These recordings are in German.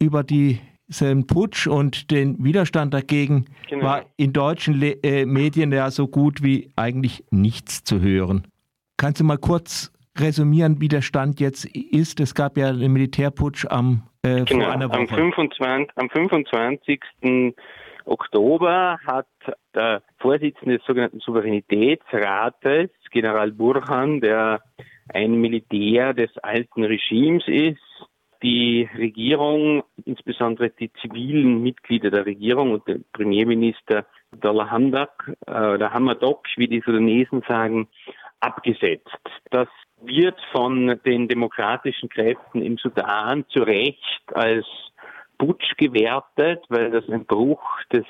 über die diesen Putsch und den Widerstand dagegen genau. war in deutschen Le äh, Medien ja so gut wie eigentlich nichts zu hören. Kannst du mal kurz resümieren, wie der Stand jetzt ist? Es gab ja einen Militärputsch am äh, genau, vor einer Woche. Am 25, am 25. Oktober hat der Vorsitzende des sogenannten Souveränitätsrates, General Burhan, der ein Militär des alten Regimes ist, die Regierung, insbesondere die zivilen Mitglieder der Regierung und der Premierminister Abdullah Hamdak, äh, oder Hamadok, wie die Sudanesen sagen, abgesetzt. Das wird von den demokratischen Kräften im Sudan zu Recht als Putsch gewertet, weil das ein Bruch des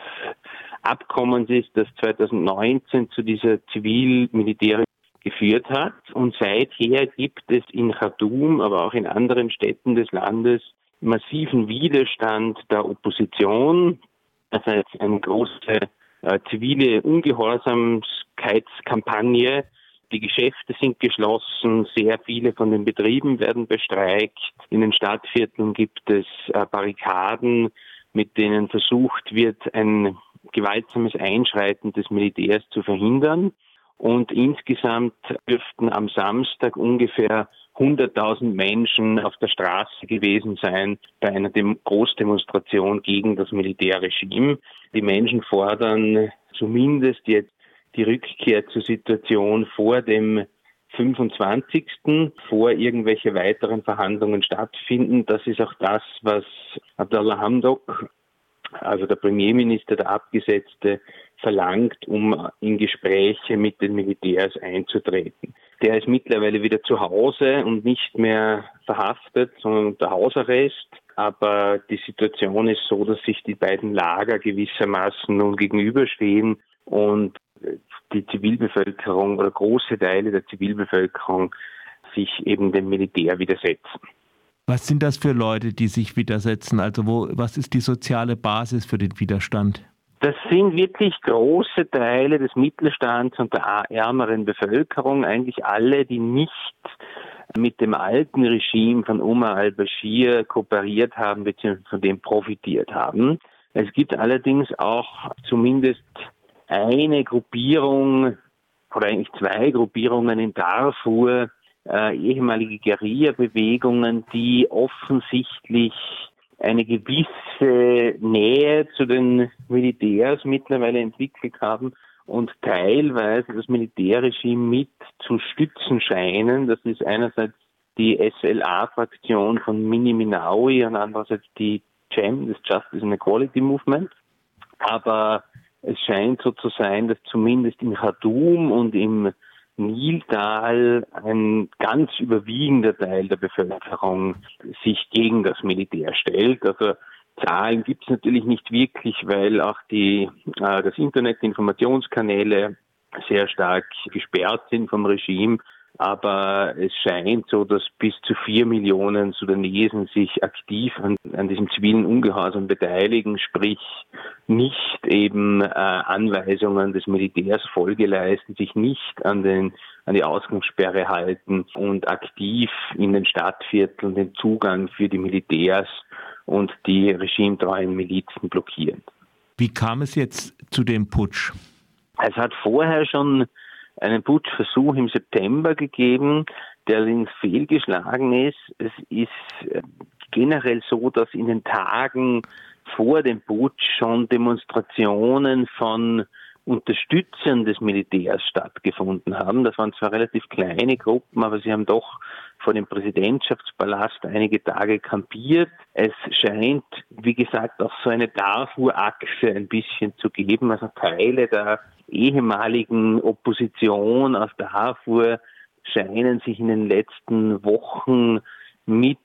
Abkommens ist, das 2019 zu dieser zivil-militärischen geführt hat. Und seither gibt es in Khartoum, aber auch in anderen Städten des Landes massiven Widerstand der Opposition. Das heißt, eine große äh, zivile Ungehorsamkeitskampagne. Die Geschäfte sind geschlossen, sehr viele von den Betrieben werden bestreikt. In den Stadtvierteln gibt es äh, Barrikaden, mit denen versucht wird, ein gewaltsames Einschreiten des Militärs zu verhindern. Und insgesamt dürften am Samstag ungefähr 100.000 Menschen auf der Straße gewesen sein bei einer Dem Großdemonstration gegen das Militärregime. Die Menschen fordern zumindest jetzt die Rückkehr zur Situation vor dem 25. vor irgendwelche weiteren Verhandlungen stattfinden. Das ist auch das, was Abdallah Hamdok, also der Premierminister, der Abgesetzte, verlangt, um in Gespräche mit den Militärs einzutreten. Der ist mittlerweile wieder zu Hause und nicht mehr verhaftet, sondern unter Hausarrest. Aber die Situation ist so, dass sich die beiden Lager gewissermaßen nun gegenüberstehen und die Zivilbevölkerung oder große Teile der Zivilbevölkerung sich eben dem Militär widersetzen. Was sind das für Leute, die sich widersetzen? Also wo, was ist die soziale Basis für den Widerstand? Das sind wirklich große Teile des Mittelstands und der ärmeren Bevölkerung, eigentlich alle, die nicht mit dem alten Regime von Omar al-Bashir kooperiert haben bzw. von dem profitiert haben. Es gibt allerdings auch zumindest eine Gruppierung oder eigentlich zwei Gruppierungen in Darfur, äh, ehemalige Guerilla-Bewegungen, die offensichtlich eine gewisse Nähe zu den Militärs mittlerweile entwickelt haben und teilweise das Militärregime mit zu stützen scheinen. Das ist einerseits die SLA-Fraktion von Mini Minawi und andererseits die JEM, das Justice and Equality Movement. Aber es scheint so zu sein, dass zumindest in Khartoum und im Niltal ein ganz überwiegender Teil der Bevölkerung sich gegen das Militär stellt. Also Zahlen gibt es natürlich nicht wirklich, weil auch die, äh, das Internet, die Informationskanäle sehr stark gesperrt sind vom Regime. Aber es scheint so, dass bis zu vier Millionen Sudanesen sich aktiv an, an diesem zivilen Ungehorsam beteiligen, sprich nicht eben äh, Anweisungen des Militärs Folge leisten, sich nicht an, den, an die Ausgangssperre halten und aktiv in den Stadtvierteln den Zugang für die Militärs und die regimetreuen Milizen blockieren. Wie kam es jetzt zu dem Putsch? Es hat vorher schon einen Putschversuch im September gegeben, der allerdings fehlgeschlagen ist. Es ist äh, generell so, dass in den Tagen vor dem Putsch schon Demonstrationen von Unterstützern des Militärs stattgefunden haben. Das waren zwar relativ kleine Gruppen, aber sie haben doch vor dem Präsidentschaftspalast einige Tage kampiert. Es scheint, wie gesagt, auch so eine Darfur-Achse ein bisschen zu geben. Also Teile der ehemaligen Opposition aus Darfur scheinen sich in den letzten Wochen mit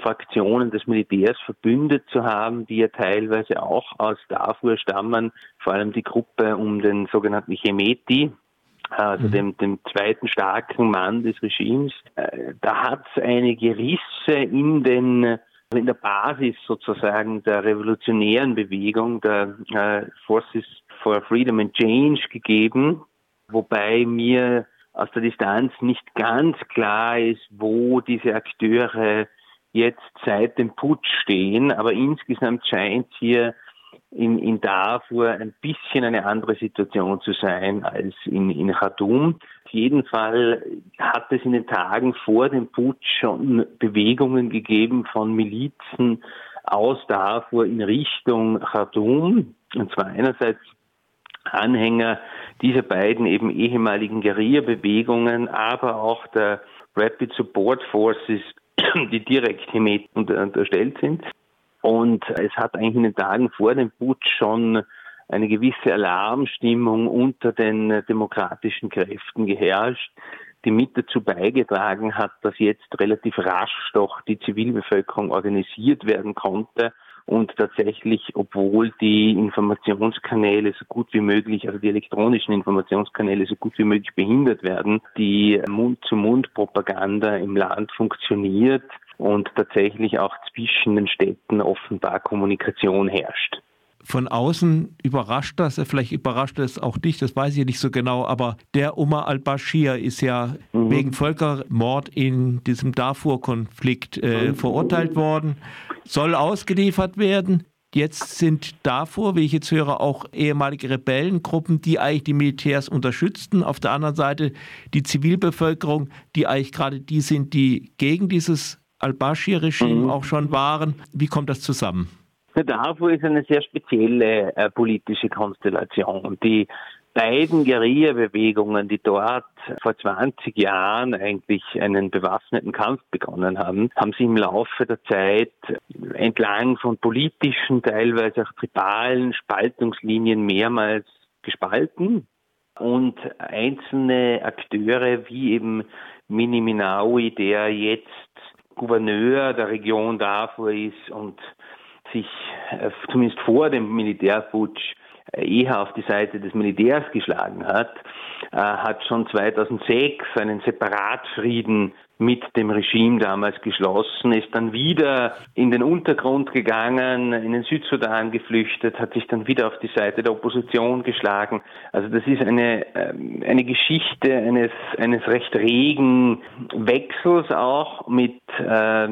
Fraktionen des Militärs verbündet zu haben, die ja teilweise auch aus Darfur stammen, vor allem die Gruppe um den sogenannten Chemeti, also mhm. dem, dem zweiten starken Mann des Regimes. Äh, da hat es einige Risse in den in der Basis sozusagen der revolutionären Bewegung, der äh, Forces for Freedom and Change gegeben, wobei mir aus der Distanz nicht ganz klar ist, wo diese Akteure jetzt seit dem Putsch stehen. Aber insgesamt scheint hier in, in Darfur ein bisschen eine andere Situation zu sein als in, in Khartoum. Auf jeden Fall hat es in den Tagen vor dem Putsch schon Bewegungen gegeben von Milizen aus Darfur in Richtung Khartoum. Und zwar einerseits Anhänger dieser beiden eben ehemaligen Guerilla-Bewegungen, aber auch der Rapid Support Forces, die direkt Hemet unterstellt sind. Und es hat eigentlich in den Tagen vor dem Putsch schon eine gewisse Alarmstimmung unter den demokratischen Kräften geherrscht, die mit dazu beigetragen hat, dass jetzt relativ rasch doch die Zivilbevölkerung organisiert werden konnte und tatsächlich, obwohl die Informationskanäle so gut wie möglich, also die elektronischen Informationskanäle so gut wie möglich behindert werden, die Mund-zu-Mund-Propaganda im Land funktioniert und tatsächlich auch zwischen den Städten offenbar Kommunikation herrscht von außen überrascht das, vielleicht überrascht es auch dich, das weiß ich nicht so genau, aber der Omar al-Bashir ist ja mhm. wegen Völkermord in diesem Darfur-Konflikt äh, mhm. verurteilt worden, soll ausgeliefert werden. Jetzt sind Darfur, wie ich jetzt höre, auch ehemalige Rebellengruppen, die eigentlich die Militärs unterstützten. Auf der anderen Seite die Zivilbevölkerung, die eigentlich gerade die sind, die gegen dieses al-Bashir-Regime mhm. auch schon waren. Wie kommt das zusammen? Der Darfur ist eine sehr spezielle äh, politische Konstellation. Die beiden Guerilla-Bewegungen, die dort vor 20 Jahren eigentlich einen bewaffneten Kampf begonnen haben, haben sich im Laufe der Zeit entlang von politischen, teilweise auch tribalen Spaltungslinien mehrmals gespalten. Und einzelne Akteure wie eben Mini Minawi, der jetzt Gouverneur der Region Darfur ist und sich äh, zumindest vor dem Militärputsch äh, eher auf die Seite des Militärs geschlagen hat, äh, hat schon 2006 einen Separatfrieden mit dem Regime damals geschlossen, ist dann wieder in den Untergrund gegangen, in den Südsudan geflüchtet, hat sich dann wieder auf die Seite der Opposition geschlagen. Also das ist eine, ähm, eine Geschichte eines, eines recht regen Wechsels auch mit, äh,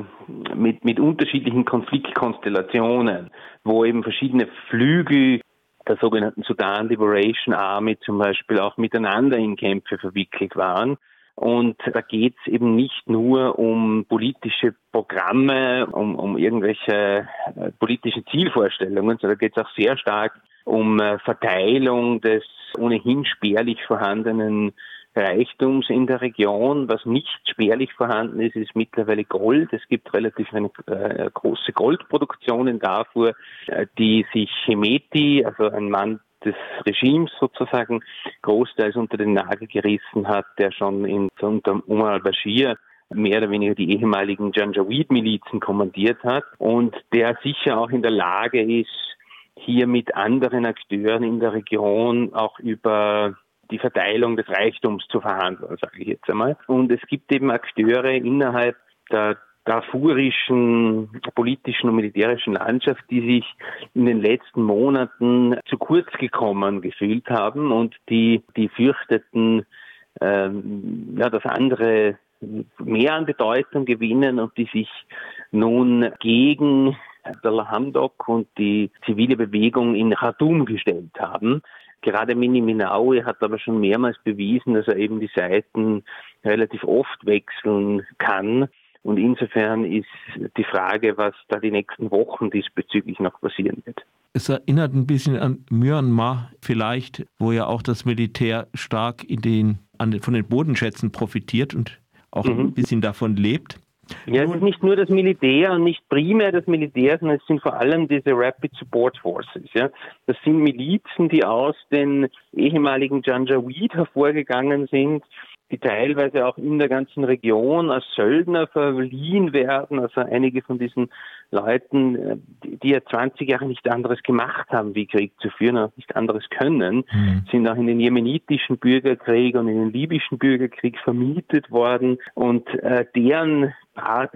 mit, mit unterschiedlichen Konfliktkonstellationen, wo eben verschiedene Flügel der sogenannten Sudan Liberation Army zum Beispiel auch miteinander in Kämpfe verwickelt waren. Und da geht es eben nicht nur um politische Programme, um, um irgendwelche äh, politischen Zielvorstellungen, sondern geht es auch sehr stark um äh, Verteilung des ohnehin spärlich vorhandenen Reichtums in der Region. Was nicht spärlich vorhanden ist, ist mittlerweile Gold. Es gibt relativ eine äh, große Goldproduktion in Darfur, äh, die sich Hemeti, also ein Mann des Regimes sozusagen großteils unter den Nagel gerissen hat, der schon in, unter Umar al-Bashir mehr oder weniger die ehemaligen Janjaweed-Milizen kommandiert hat und der sicher auch in der Lage ist, hier mit anderen Akteuren in der Region auch über die Verteilung des Reichtums zu verhandeln, sage ich jetzt einmal. Und es gibt eben Akteure innerhalb der darfurischen politischen und militärischen Landschaft, die sich in den letzten Monaten zu kurz gekommen gefühlt haben und die, die fürchteten, ähm, ja, dass andere mehr an Bedeutung gewinnen und die sich nun gegen Abdullah Hamdok und die zivile Bewegung in Khartoum gestellt haben. Gerade Mini Minaui hat aber schon mehrmals bewiesen, dass er eben die Seiten relativ oft wechseln kann. Und insofern ist die Frage, was da die nächsten Wochen diesbezüglich noch passieren wird. Es erinnert ein bisschen an Myanmar vielleicht, wo ja auch das Militär stark in den, an, von den Bodenschätzen profitiert und auch mhm. ein bisschen davon lebt. Ja, es ist nicht nur das Militär und nicht primär das Militär, sondern es sind vor allem diese Rapid Support Forces. Ja. Das sind Milizen, die aus den ehemaligen Janjaweed hervorgegangen sind, die teilweise auch in der ganzen Region als Söldner verliehen werden. Also einige von diesen Leuten, äh, die ja 20 Jahre nicht anderes gemacht haben, wie Krieg zu führen, und nicht anderes können, mhm. sind auch in den jemenitischen Bürgerkrieg und in den libyschen Bürgerkrieg vermietet worden und äh, deren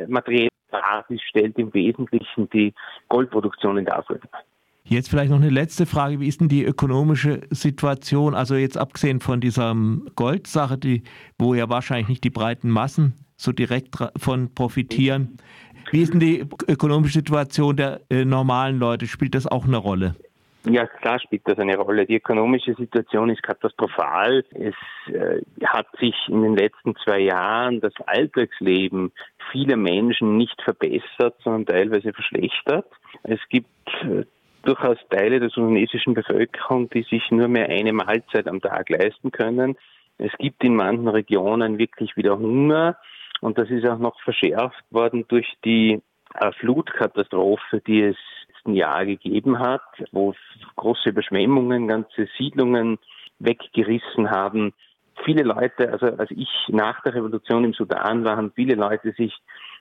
materielle Basis stellt im Wesentlichen die Goldproduktion in Darfur dar. Jetzt vielleicht noch eine letzte Frage. Wie ist denn die ökonomische Situation? Also jetzt abgesehen von dieser Goldsache, die, wo ja wahrscheinlich nicht die breiten Massen so direkt von profitieren. Wie ist denn die ökonomische Situation der äh, normalen Leute? Spielt das auch eine Rolle? Ja, klar spielt das eine Rolle. Die ökonomische Situation ist katastrophal. Es äh, hat sich in den letzten zwei Jahren das Alltagsleben vieler Menschen nicht verbessert, sondern teilweise verschlechtert. Es gibt äh, durchaus Teile der sudanesischen Bevölkerung, die sich nur mehr eine Mahlzeit am Tag leisten können. Es gibt in manchen Regionen wirklich wieder Hunger und das ist auch noch verschärft worden durch die äh, Flutkatastrophe, die es letzten Jahr gegeben hat, wo große Überschwemmungen ganze Siedlungen weggerissen haben. Viele Leute, also als ich nach der Revolution im Sudan war, haben viele Leute sich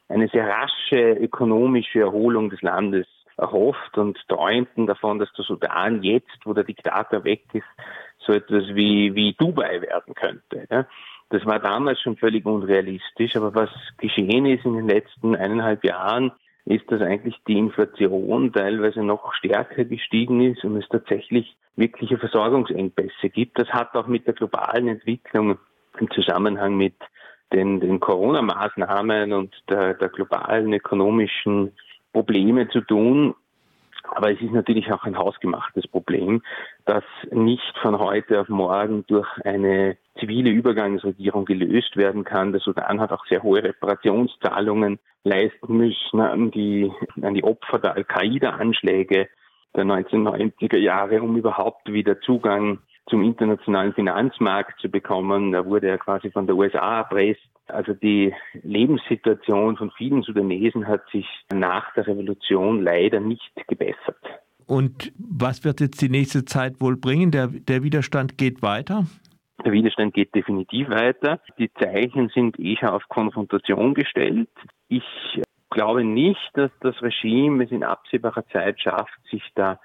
eine sehr rasche ökonomische Erholung des Landes erhofft und träumten davon, dass der Sudan jetzt, wo der Diktator weg ist, so etwas wie, wie Dubai werden könnte. Ja. Das war damals schon völlig unrealistisch, aber was geschehen ist in den letzten eineinhalb Jahren, ist, dass eigentlich die Inflation teilweise noch stärker gestiegen ist und es tatsächlich wirkliche Versorgungsengpässe gibt. Das hat auch mit der globalen Entwicklung im Zusammenhang mit den, den Corona-Maßnahmen und der, der globalen ökonomischen Probleme zu tun. Aber es ist natürlich auch ein hausgemachtes Problem, das nicht von heute auf morgen durch eine zivile Übergangsregierung gelöst werden kann. Der Sudan hat auch sehr hohe Reparationszahlungen leisten müssen an die, an die Opfer der Al-Qaida-Anschläge der 1990er Jahre, um überhaupt wieder Zugang zum internationalen Finanzmarkt zu bekommen. Da wurde er quasi von der USA erpresst. Also die Lebenssituation von vielen Sudanesen hat sich nach der Revolution leider nicht gebessert. Und was wird jetzt die nächste Zeit wohl bringen? Der, der Widerstand geht weiter? Der Widerstand geht definitiv weiter. Die Zeichen sind eh schon auf Konfrontation gestellt. Ich glaube nicht, dass das Regime es in absehbarer Zeit schafft, sich da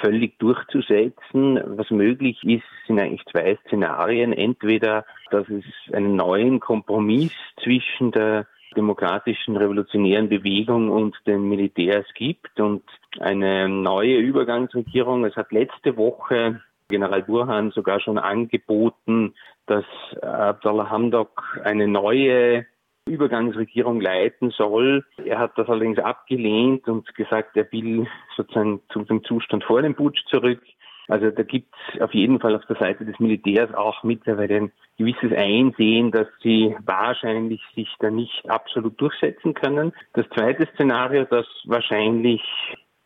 völlig durchzusetzen. Was möglich ist, sind eigentlich zwei Szenarien. Entweder, dass es einen neuen Kompromiss zwischen der demokratischen revolutionären Bewegung und den Militärs gibt und eine neue Übergangsregierung. Es hat letzte Woche General Burhan sogar schon angeboten, dass Abdullah Hamdok eine neue Übergangsregierung leiten soll. Er hat das allerdings abgelehnt und gesagt, er will sozusagen zu dem Zustand vor dem Putsch zurück. Also da gibt es auf jeden Fall auf der Seite des Militärs auch mittlerweile ein gewisses Einsehen, dass sie wahrscheinlich sich da nicht absolut durchsetzen können. Das zweite Szenario, das wahrscheinlich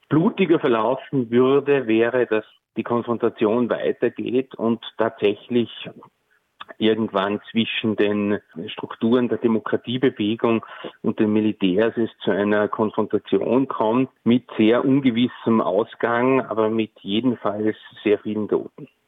blutiger verlaufen würde, wäre, dass die Konfrontation weitergeht und tatsächlich irgendwann zwischen den Strukturen der Demokratiebewegung und den Militärs es zu einer Konfrontation kommt mit sehr ungewissem Ausgang, aber mit jedenfalls sehr vielen Toten.